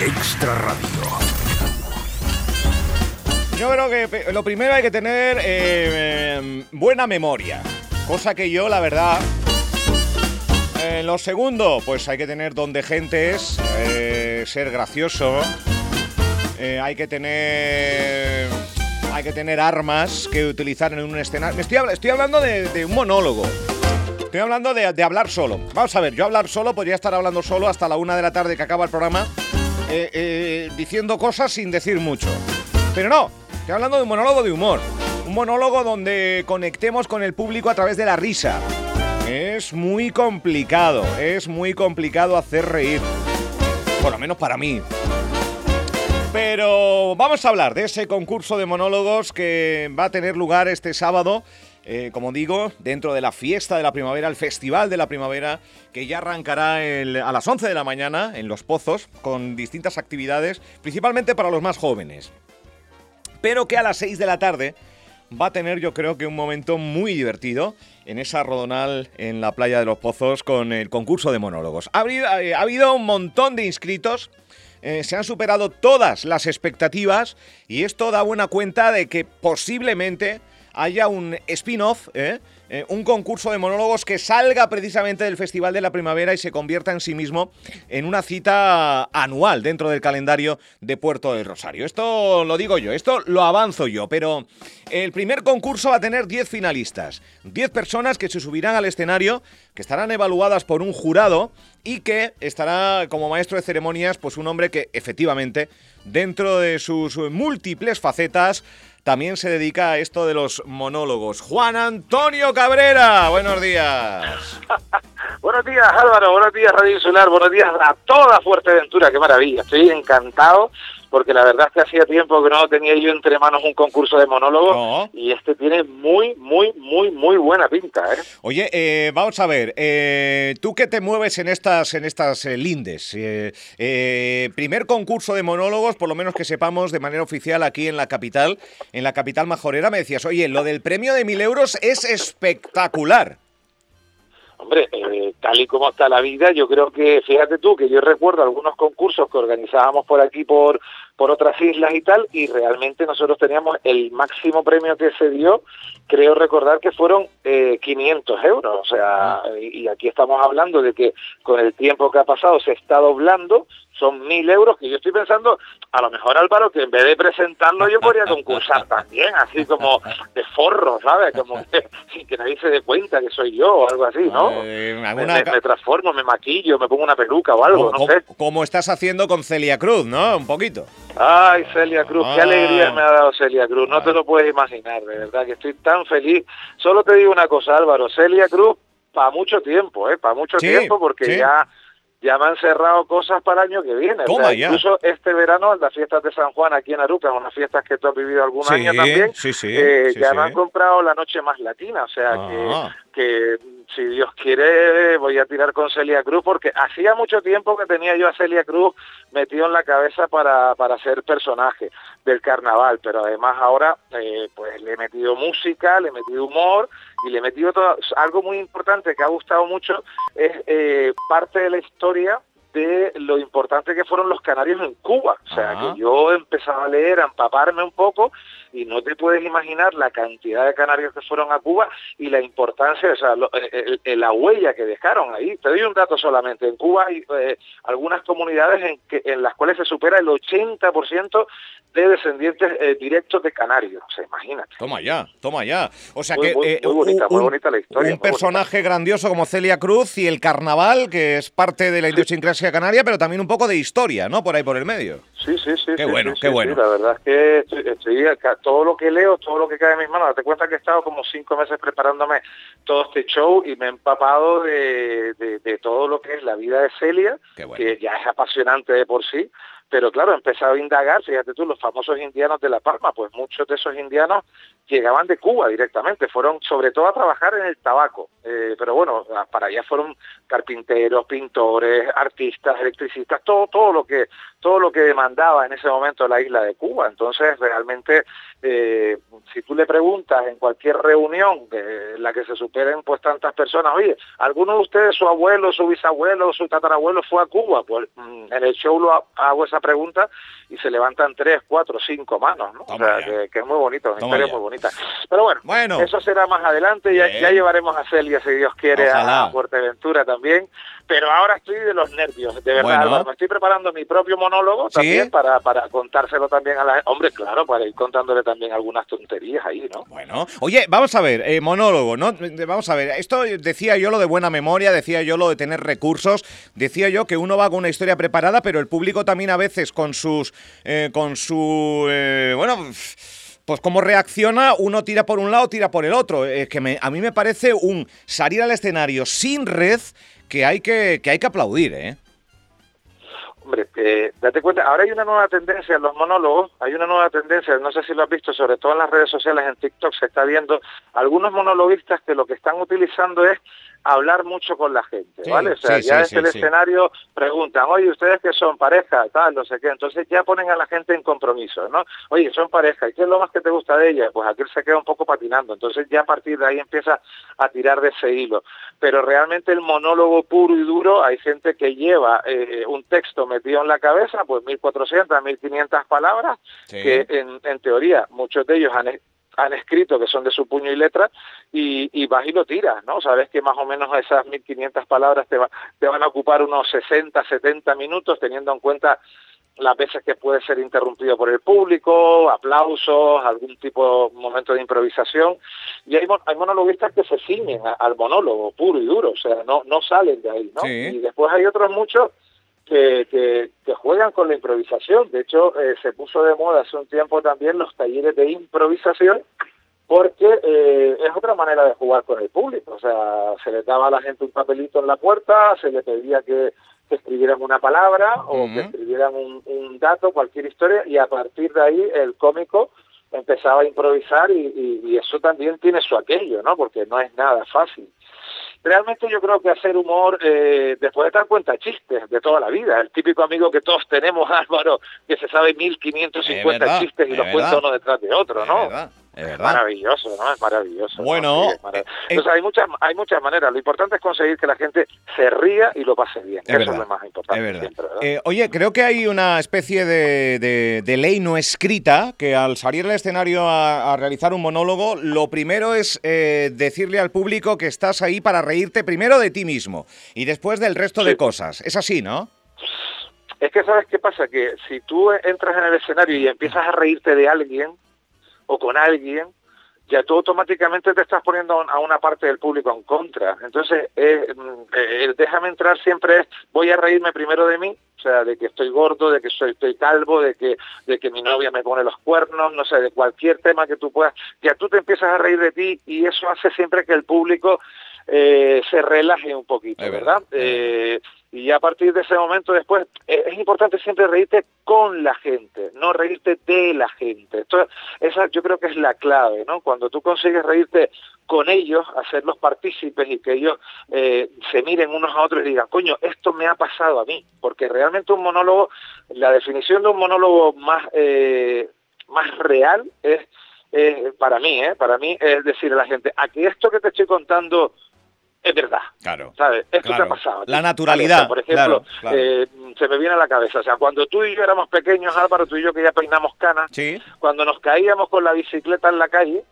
Extra Radio. Yo creo que lo primero hay que tener eh, em, buena memoria. Cosa que yo, la verdad. En lo segundo, pues hay que tener donde gentes, eh, ser gracioso. Eh, hay que tener. Hay que tener armas que utilizar en un escenario. Estoy, estoy hablando de, un monólogo. Estoy hablando de, de, hablar solo. Vamos a ver, yo hablar solo podría estar hablando solo hasta la una de la tarde que acaba el programa, diciendo cosas sin decir mucho. Pero no, estoy hablando de un monólogo de humor. Un monólogo donde conectemos con el público a través de la risa. Es muy complicado, es muy complicado hacer reír. Por lo menos para mí. Pero vamos a hablar de ese concurso de monólogos que va a tener lugar este sábado. Eh, como digo, dentro de la fiesta de la primavera, el Festival de la Primavera, que ya arrancará a las 11 de la mañana en Los Pozos, con distintas actividades, principalmente para los más jóvenes. Pero que a las 6 de la tarde va a tener yo creo que un momento muy divertido en esa rodonal en la playa de los Pozos con el concurso de monólogos. Ha habido, un montón de inscritos. Eh, se han superado todas las expectativas y esto da buena cuenta de que posiblemente haya un spin-off, ¿eh? Eh, un concurso de monólogos que salga precisamente del Festival de la Primavera y se convierta en sí mismo en una cita anual dentro del calendario de Puerto del Rosario. Esto lo digo yo, esto lo avanzo yo, pero el primer concurso va a tener 10 finalistas, 10 personas que se subirán al escenario, que estarán evaluadas por un jurado y que estará como maestro de ceremonias pues un hombre que efectivamente dentro de sus múltiples facetas también se dedica a esto de los monólogos. Juan Antonio Cabrera, buenos días. buenos días Álvaro, buenos días Radio Insular, buenos días a toda Fuerteventura, qué maravilla. Estoy encantado porque la verdad es que hacía tiempo que no tenía yo entre manos un concurso de monólogos y este tiene muy, muy, muy, muy buena pinta. ¿eh? Oye, eh, vamos a ver, eh, tú que te mueves en estas, en estas lindes, primer concurso de monólogos, por lo menos que sepamos de manera oficial aquí en la capital, en la capital majorera, me decías, oye, lo del premio de mil euros es espectacular. Hombre, eh, tal y como está la vida, yo creo que, fíjate tú, que yo recuerdo algunos concursos que organizábamos por aquí, por, por otras islas y tal, y realmente nosotros teníamos el máximo premio que se dio, creo recordar que fueron eh, 500 euros, o sea, ah. y aquí estamos hablando de que con el tiempo que ha pasado se está doblando, son mil euros que yo estoy pensando, a lo mejor Álvaro, que en vez de presentarlo yo podría concursar también, así como de forro, ¿sabes? Como que, sin que nadie se dé cuenta que soy yo o algo así, ¿no? Eh, me, transformo, me maquillo, me pongo una peluca o algo, no sé. Como estás haciendo con Celia Cruz, ¿no? Un poquito. Ay, Celia Cruz, qué alegría me ha dado Celia Cruz, no te lo puedes imaginar, de verdad que estoy tan feliz. Solo te digo una cosa, Álvaro, Celia Cruz para mucho tiempo, ¿eh? Para mucho tiempo, porque ya ya me han cerrado cosas para el año que viene. Incluso este verano, en las fiestas de San Juan aquí en Aruca, unas fiestas que tú has vivido algún año también, eh, ya me han comprado la noche más latina, o sea que, ah. que si Dios quiere, voy a tirar con Celia Cruz, porque hacía mucho tiempo que tenía yo a Celia Cruz metido en la cabeza para, para ser personaje del carnaval, pero además ahora eh, pues le he metido música, le he metido humor y le he metido todo, algo muy importante que ha gustado mucho, es eh, parte de la historia de lo importante que fueron los canarios en Cuba. O sea, que yo empezaba a leer, a empaparme un poco y no te puedes imaginar la cantidad de canarios que fueron a Cuba y la importancia, o sea, la huella que dejaron ahí. Te doy un dato solamente. En Cuba hay eh, algunas comunidades en, que, en las cuales se supera el 80% de descendientes eh, directos de canarios. O sea, imagínate. Toma ya, toma ya. O sea que... Muy, bonita, muy bonita la historia. Un personaje grandioso como Celia Cruz y el carnaval, que es parte de la idiosincrasia canaria, pero también un poco de historia, ¿no? Por ahí por el medio. Sí, sí, sí. Qué bueno, qué bueno. la verdad es que estoy, todo lo que leo, todo lo que cae en mis manos, date cuenta que he estado como cinco meses preparándome todo este show y me he empapado de, de, todo lo que es la vida de Celia, que ya es apasionante de por sí, pero claro, he empezado a indagar, fíjate tú, los famosos indianos de La Palma, pues muchos de esos indianos llegaban de Cuba directamente, fueron sobre todo a trabajar en el tabaco, eh, pero bueno, para allá fueron carpinteros, pintores, artistas, electricistas, todo, todo lo que, todo lo que demandaba en ese momento la isla de Cuba. Entonces, realmente, eh, si tú le preguntas en cualquier reunión en la que se superen pues tantas personas, oye, ¿alguno de ustedes, su abuelo, su bisabuelo, su tatarabuelo fue a Cuba? Pues mm, en el show lo hago esa pregunta y se levantan tres, cuatro, cinco manos, ¿no? o sea, que, es muy bonito, una historia muy bonita. Pero bueno, eso será más adelante, ya, ya, llevaremos a Celia, si Dios quiere, a Fuerteventura también, pero ahora estoy de los nervios, de verdad, me estoy preparando mi propio monólogo también para, para contárselo también a la hombre, claro, para ir contándole también algunas tonterías ahí, ¿no? Bueno, oye, vamos a ver, eh, monólogo, ¿no? Vamos a ver, esto decía yo lo de buena memoria, decía yo lo de tener recursos, decía yo que uno va con una historia preparada, pero el público también a veces con sus, eh, con su, eh, bueno pues cómo reacciona, uno tira por un lado, tira por el otro. Es que a mí me parece un salir al escenario sin red que hay que, que, hay que aplaudir, ¿eh? Hombre, eh, date cuenta, ahora hay una nueva tendencia en los monólogos, hay una nueva tendencia, no sé si lo has visto, sobre todo en las redes sociales, en TikTok se está viendo algunos monologuistas que lo que están utilizando es hablar mucho con la gente, ¿vale? O sea, ya desde el escenario preguntan, oye, ¿ustedes que son pareja? Tal, no sé qué. Entonces ya ponen a la gente en compromiso, ¿no? Oye, son pareja, ¿y qué es lo más que te gusta de ella? Pues aquel se queda un poco patinando. Entonces ya a partir de ahí empieza a tirar de ese hilo. Pero realmente el monólogo puro y duro, hay gente que lleva eh, un texto metido en la cabeza, pues 1.400, 1.500 palabras, que en, en teoría muchos de ellos han han escrito que son de su puño y letra y, y vas y lo tiras, ¿no? Sabes que más o menos esas 1500 palabras te, te van a ocupar unos 60, 70 minutos teniendo en cuenta las veces que puede ser interrumpido por el público, aplausos, algún tipo de momento de improvisación. Y hay, hay monologuistas que se ciñen al monólogo puro y duro, o sea, no, no salen de ahí, ¿no? Y después hay otros muchos que, que, juegan con la improvisación. De hecho, eh, se puso de moda hace un tiempo también los talleres de improvisación porque eh, es otra manera de jugar con el público. O sea, se le daba a la gente un papelito en la puerta, se le pedía que, escribieran una palabra o que escribieran un, dato, cualquier historia, y a partir de ahí el cómico empezaba a improvisar y, y, eso también tiene su aquello, ¿no? Porque no es nada fácil realmente yo creo que hacer humor, eh, después de dar cuenta chistes de toda la vida, el típico amigo que todos tenemos, Álvaro, que se sabe 1550 chistes y los cuenta uno detrás de otro, ¿no? Es maravilloso, ¿no? Es maravilloso. Bueno, eh, Entonces hay muchas, hay muchas maneras. Lo importante es conseguir que la gente se ría y lo pase bien. Eso es lo más importante. Es verdad. Eh, oye, creo que hay una especie de, de, ley no escrita que al salir al escenario a, realizar un monólogo, lo primero es eh, decirle al público que estás ahí para reírte primero de ti mismo y después del resto de cosas. Es así, ¿no? Es que sabes qué pasa, que si tú entras en el escenario y empiezas a reírte de alguien, o con alguien, ya tú automáticamente te estás poniendo a una parte del público en contra. Entonces, eh, eh, déjame entrar siempre es, voy a reírme primero de mí, o sea, de que estoy gordo, de que soy, estoy calvo, de que, de que mi novia me pone los cuernos, no sé, de cualquier tema que tú puedas, ya tú te empiezas a reír de ti y eso hace siempre que el público eh, se relaje un poquito, ¿verdad? Eh, y a partir de ese momento después eh, es importante siempre reírte con la gente, no reírte de la gente. Esa yo creo que es la clave, ¿no? Cuando tú consigues reírte con ellos, hacerlos partícipes y que ellos eh, se miren unos a otros y digan, coño, esto me ha pasado a mí, porque realmente un monólogo, la definición de un monólogo más, eh, más real es, para mí, ¿eh? para mí es decir a la gente, aquí esto que te estoy contando es verdad. Claro. ¿Sabes? Esto te ha pasado. La naturalidad. por ejemplo, eh, se me viene a la cabeza. O sea, cuando tú y yo éramos pequeños, Álvaro, tú y yo que ya peinamos canas, cuando nos caíamos con la bicicleta en la calle,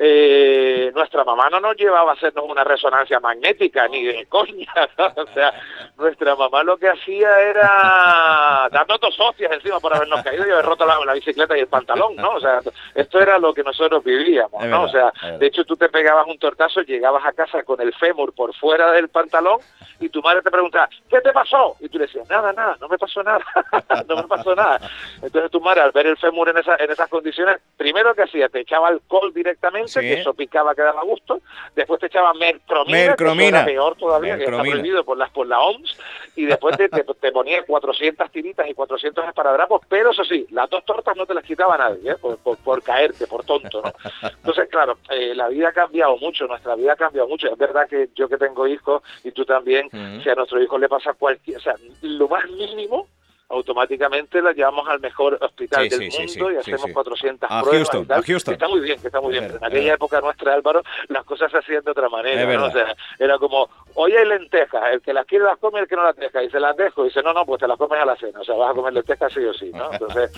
eh, nuestra mamá no nos llevaba a hacernos una resonancia magnética, ni de coña, o sea, nuestra mamá lo que hacía era darnos dos hostias encima por habernos caído y haber roto la, bicicleta y el pantalón, ¿no? O sea, esto era lo que nosotros vivíamos, ¿no? o sea, de hecho tú te pegabas un tortazo, llegabas a casa con el fémur por fuera del pantalón y tu madre te preguntaba, ¿qué te pasó? Y tú le decías, nada, nada, no me pasó nada, no me pasó nada. Entonces tu madre al ver el fémur en, esa, en esas condiciones, primero que hacía, te echaba alcohol directamente, que eso picaba que daba gusto, después te echaba mercromina, que era peor todavía, que está prohibido por, las, por la OMS, y después te, te, ponía 400 tiritas y 400 esparadrapos, pero eso sí, las dos tortas no te las quitaba nadie, ¿eh? por, caerte, por tonto, ¿no? Entonces, claro, eh, la vida ha cambiado mucho, nuestra vida ha cambiado mucho, es verdad que yo que tengo hijos, y tú también, si a nuestro hijo le pasa cualquier, o sea, lo más mínimo, automáticamente la llevamos al mejor hospital del mundo y hacemos 400 pruebas. está muy bien, que está muy bien. en aquella época nuestra, Álvaro, las cosas se hacían de otra manera. O sea, era como, hoy hay lentejas, el que las quiere las come, el que no las deja. Y se las dejo. Y dice, no, no, pues te las comes a la cena. O sea, vas a comer lentejas sí o sí. ¿no? Entonces,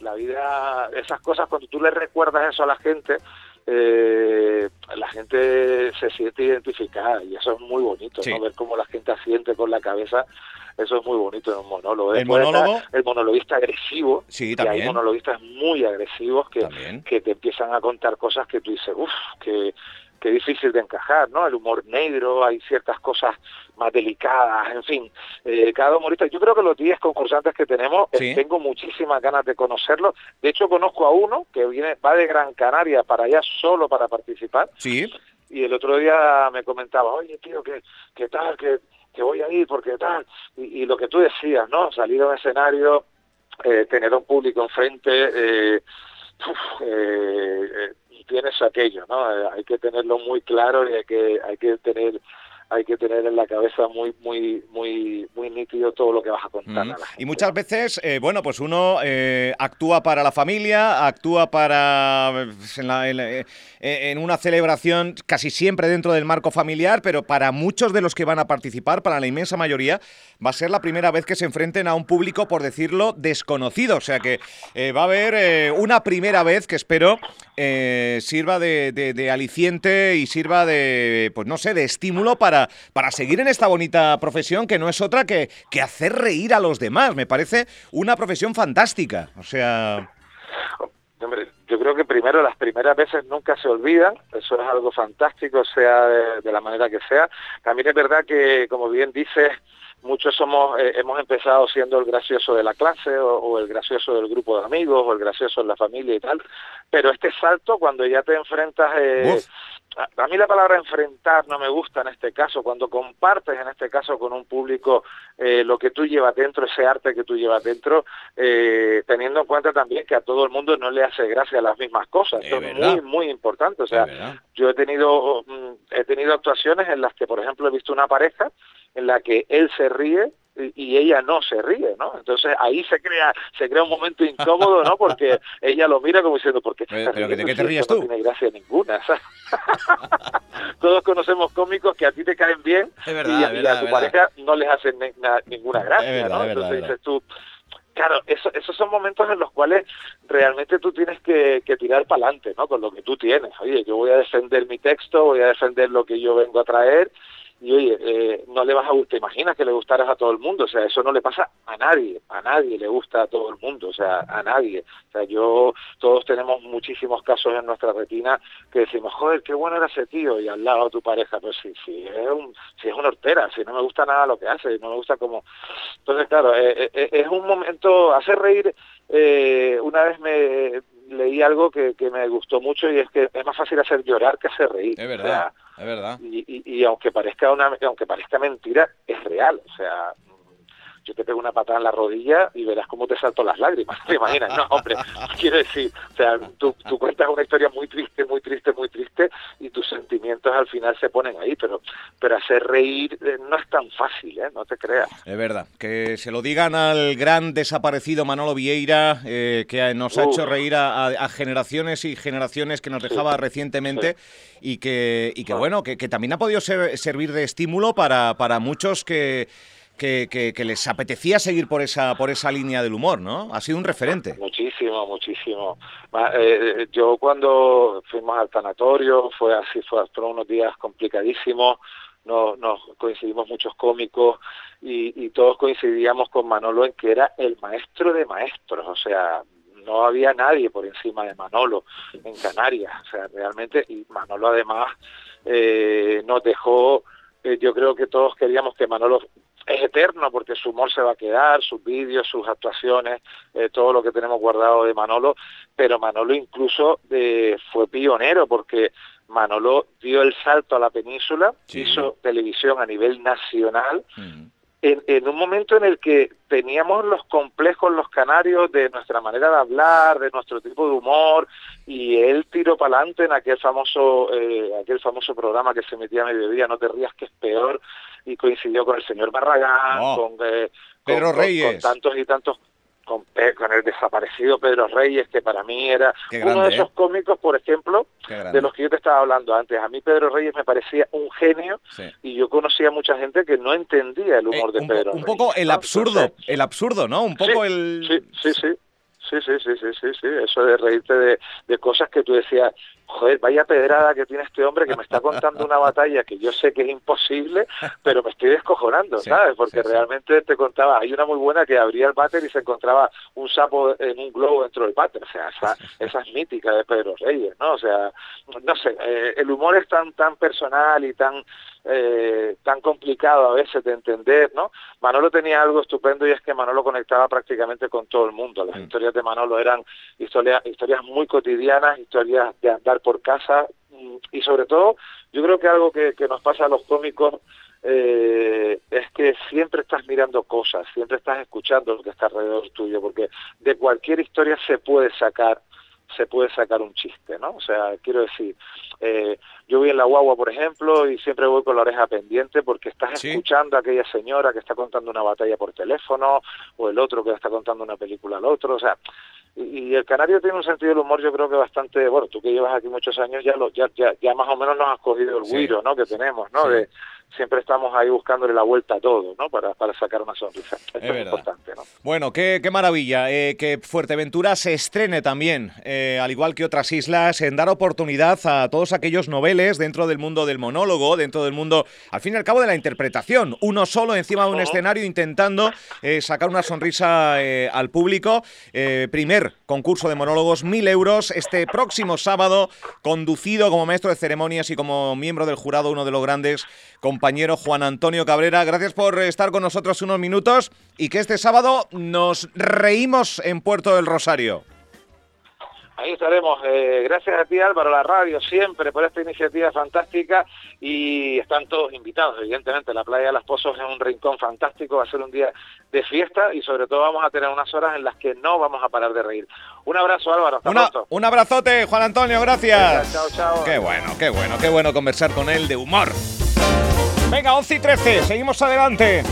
la vida, esas cosas, cuando tú le recuerdas eso a la gente, eh, la gente se siente identificada y eso es muy bonito, ¿no? Ver cómo la gente asiente con la cabeza, eso es muy bonito en un monólogo. El monólogo. El monologuista agresivo. Sí, también. hay monologuistas muy agresivos que, que te empiezan a contar cosas que tú dices, uff, que que difícil de encajar, ¿no? El humor negro, hay ciertas cosas más delicadas, en fin, eh, cada humorista, yo creo que los 10 concursantes que tenemos, eh, tengo muchísimas ganas de conocerlos, de hecho conozco a uno que viene, va de Gran Canaria para allá solo para participar, sí. y el otro día me comentaba, oye tío, ¿qué, qué tal? que que voy a ir? porque tal? Y, lo que tú decías, ¿no? Salir a un escenario, eh, tener un público enfrente, eh, eh, aquello, ¿no? Hay que tenerlo muy claro y hay que, hay que tener hay que tener en la cabeza muy muy muy muy nítido todo lo que vas a contar. Y muchas veces, eh, bueno, pues uno eh, actúa para la familia, actúa para en, en, una celebración casi siempre dentro del marco familiar, pero para muchos de los que van a participar, para la inmensa mayoría, va a ser la primera vez que se enfrenten a un público, por decirlo, desconocido. O sea que va a haber una primera vez que espero eh, sirva de, aliciente y sirva de, pues no sé, de estímulo para, para seguir en esta bonita profesión que no es otra que, que hacer reír a los demás. Me parece una profesión fantástica. O sea... yo creo que primero las primeras veces nunca se olvidan, eso es algo fantástico, sea de, la manera que sea. También es verdad que, como bien dices, muchos somos eh, hemos empezado siendo el gracioso de la clase o, el gracioso del grupo de amigos o el gracioso en la familia y tal pero este salto cuando ya te enfrentas eh, a, mí la palabra enfrentar no me gusta en este caso. Cuando compartes en este caso con un público eh, lo que tú llevas dentro ese arte que tú llevas dentro teniendo en cuenta también que a todo el mundo no le hace gracia las mismas cosas. Esto es muy muy importante. O sea yo he tenido mm, he tenido actuaciones en las que por ejemplo he visto una pareja en la que él se ríe y ella no se ríe, ¿no? Entonces ahí se crea se crea un momento incómodo, ¿no? Porque ella lo mira como diciendo, ¿por qué pero, ¿de qué te ríes tú? No tiene gracia ninguna. Todos conocemos cómicos que a ti te caen bien y, a, tu pareja no les hacen ninguna gracia, ¿no? Entonces dices tú, Claro, eso, esos son momentos en los cuales realmente tú tienes que, que tirar para adelante, ¿no? Con lo que tú tienes. Oye, yo voy a defender mi texto, voy a defender lo que yo vengo a traer y oye, eh, no le vas a te imaginas que le gustaras a todo el mundo, o sea, eso no le pasa a nadie, a nadie le gusta a todo el mundo, o sea, a nadie. O sea, yo, todos tenemos muchísimos casos en nuestra retina que decimos, joder, qué bueno era ese tío, y al lado tu pareja, pues sí, sí, es un, si es una hortera, si no me gusta nada lo que hace, no me gusta como... Entonces, claro, eh, eh, es un momento, hacer reír, una vez me leí algo que, que me gustó mucho y es que es más fácil hacer llorar que hacer reír. Es verdad. Es verdad. Y, y, y, aunque parezca una, aunque parezca mentira, es real. O sea, yo te pego una patada en la rodilla y verás cómo te salto las lágrimas, ¿te imaginas? No, hombre, quiero decir, o sea, tú, tú, cuentas una historia muy triste, muy triste, muy triste y tus sentimientos al final se ponen ahí, pero, pero hacer reír eh, no es tan fácil, ¿eh? No te creas. Es verdad, que se lo digan al gran desaparecido Manolo Vieira, eh, que nos ha hecho reír a, generaciones y generaciones que nos dejaba recientemente y que, y que ah. bueno, que, que, también ha podido servir de estímulo para, para muchos que que, les apetecía seguir por esa por esa línea del humor, ¿no? Ha sido un referente. Muchísimo, muchísimo. Eh, yo cuando fuimos al tanatorio fue así, fue unos días complicadísimos. Nos, nos coincidimos muchos cómicos y, y todos coincidíamos con Manolo en que era el maestro de maestros, o sea, no había nadie por encima de Manolo en Canarias, o sea, realmente, y Manolo además eh, nos dejó, eh, yo creo que todos queríamos que Manolo es eterno porque su humor se va a quedar, sus vídeos, sus actuaciones, eh, todo lo que tenemos guardado de Manolo, pero Manolo incluso eh, fue pionero porque Manolo dio el salto a la península, hizo televisión a nivel nacional en, un momento en el que teníamos los complejos, los canarios, de nuestra manera de hablar, de nuestro tipo de humor, y él tiró para adelante en aquel famoso, eh, aquel famoso programa que se metía a mediodía, No te rías que es peor, y coincidió con el señor Barragán, con, eh, Pedro Reyes. con tantos y tantos con, con, el desaparecido Pedro Reyes, que para mí era uno de esos ¿eh? cómicos, por ejemplo, de los que yo te estaba hablando antes. A mí Pedro Reyes me parecía un genio y yo conocía a mucha gente que no entendía el humor eh, de Pedro. Un poco el absurdo, el absurdo, ¿no? Un poco el... Sí, sí, sí. Sí, sí, sí, sí, sí, sí, eso de reírte de, de cosas que tú decías, joder, vaya pedrada que tiene este hombre que me está contando una batalla que yo sé que es imposible, pero me estoy descojonando, ¿sabes? Porque realmente te contaba, hay una muy buena que abría el váter y se encontraba un sapo en un globo dentro del váter, o sea, esa, esa es mítica de Pedro Reyes, ¿no? O sea, no sé, eh, el humor es tan, tan personal y tan eh, tan complicado a veces de entender, ¿no? Manolo tenía algo estupendo y es que Manolo conectaba prácticamente con todo el mundo. Las mm. historias de Manolo eran historias, historias muy cotidianas, historias de andar por casa mm, y sobre todo yo creo que algo que, nos pasa a los cómicos eh, es que siempre estás mirando cosas, siempre estás escuchando lo que está alrededor tuyo, porque de cualquier historia se puede sacar se puede sacar un chiste, ¿no? O sea, quiero decir, eh, yo voy en la guagua, por ejemplo, y siempre voy con la oreja pendiente porque estás escuchando a aquella señora que está contando una batalla por teléfono o el otro que está contando una película al otro, o sea, y, el canario tiene un sentido del humor yo creo que bastante, bueno, tú que llevas aquí muchos años ya lo, ya, ya, ya más o menos nos has cogido el sí. ¿no? Que tenemos, ¿no? De, siempre estamos ahí buscándole la vuelta a todo, ¿no? Para, para sacar una sonrisa. Esto es, importante, ¿no? Bueno, qué, qué maravilla eh, que Fuerteventura se estrene también, eh, al igual que otras islas, en dar oportunidad a todos aquellos noveles dentro del mundo del monólogo, dentro del mundo, al fin y al cabo, de la interpretación. Uno solo encima de un escenario intentando eh, sacar una sonrisa al público. primer concurso de monólogos, mil euros, este próximo sábado, conducido como maestro de ceremonias y como miembro del jurado, uno de los grandes compañero Juan Antonio Cabrera. Gracias por estar con nosotros unos minutos y que este sábado nos reímos en Puerto del Rosario. Ahí estaremos. Eh, gracias a ti Álvaro, la radio, siempre por esta iniciativa fantástica y están todos invitados, evidentemente. La playa de las Pozos es un rincón fantástico, va a ser un día de fiesta y sobre todo vamos a tener unas horas en las que no vamos a parar de reír. Un abrazo Álvaro, hasta pronto. Un abrazote, Juan Antonio, gracias. chao, chao. Qué bueno, qué bueno, qué bueno conversar con él de humor. Venga, 11 y 13, seguimos adelante.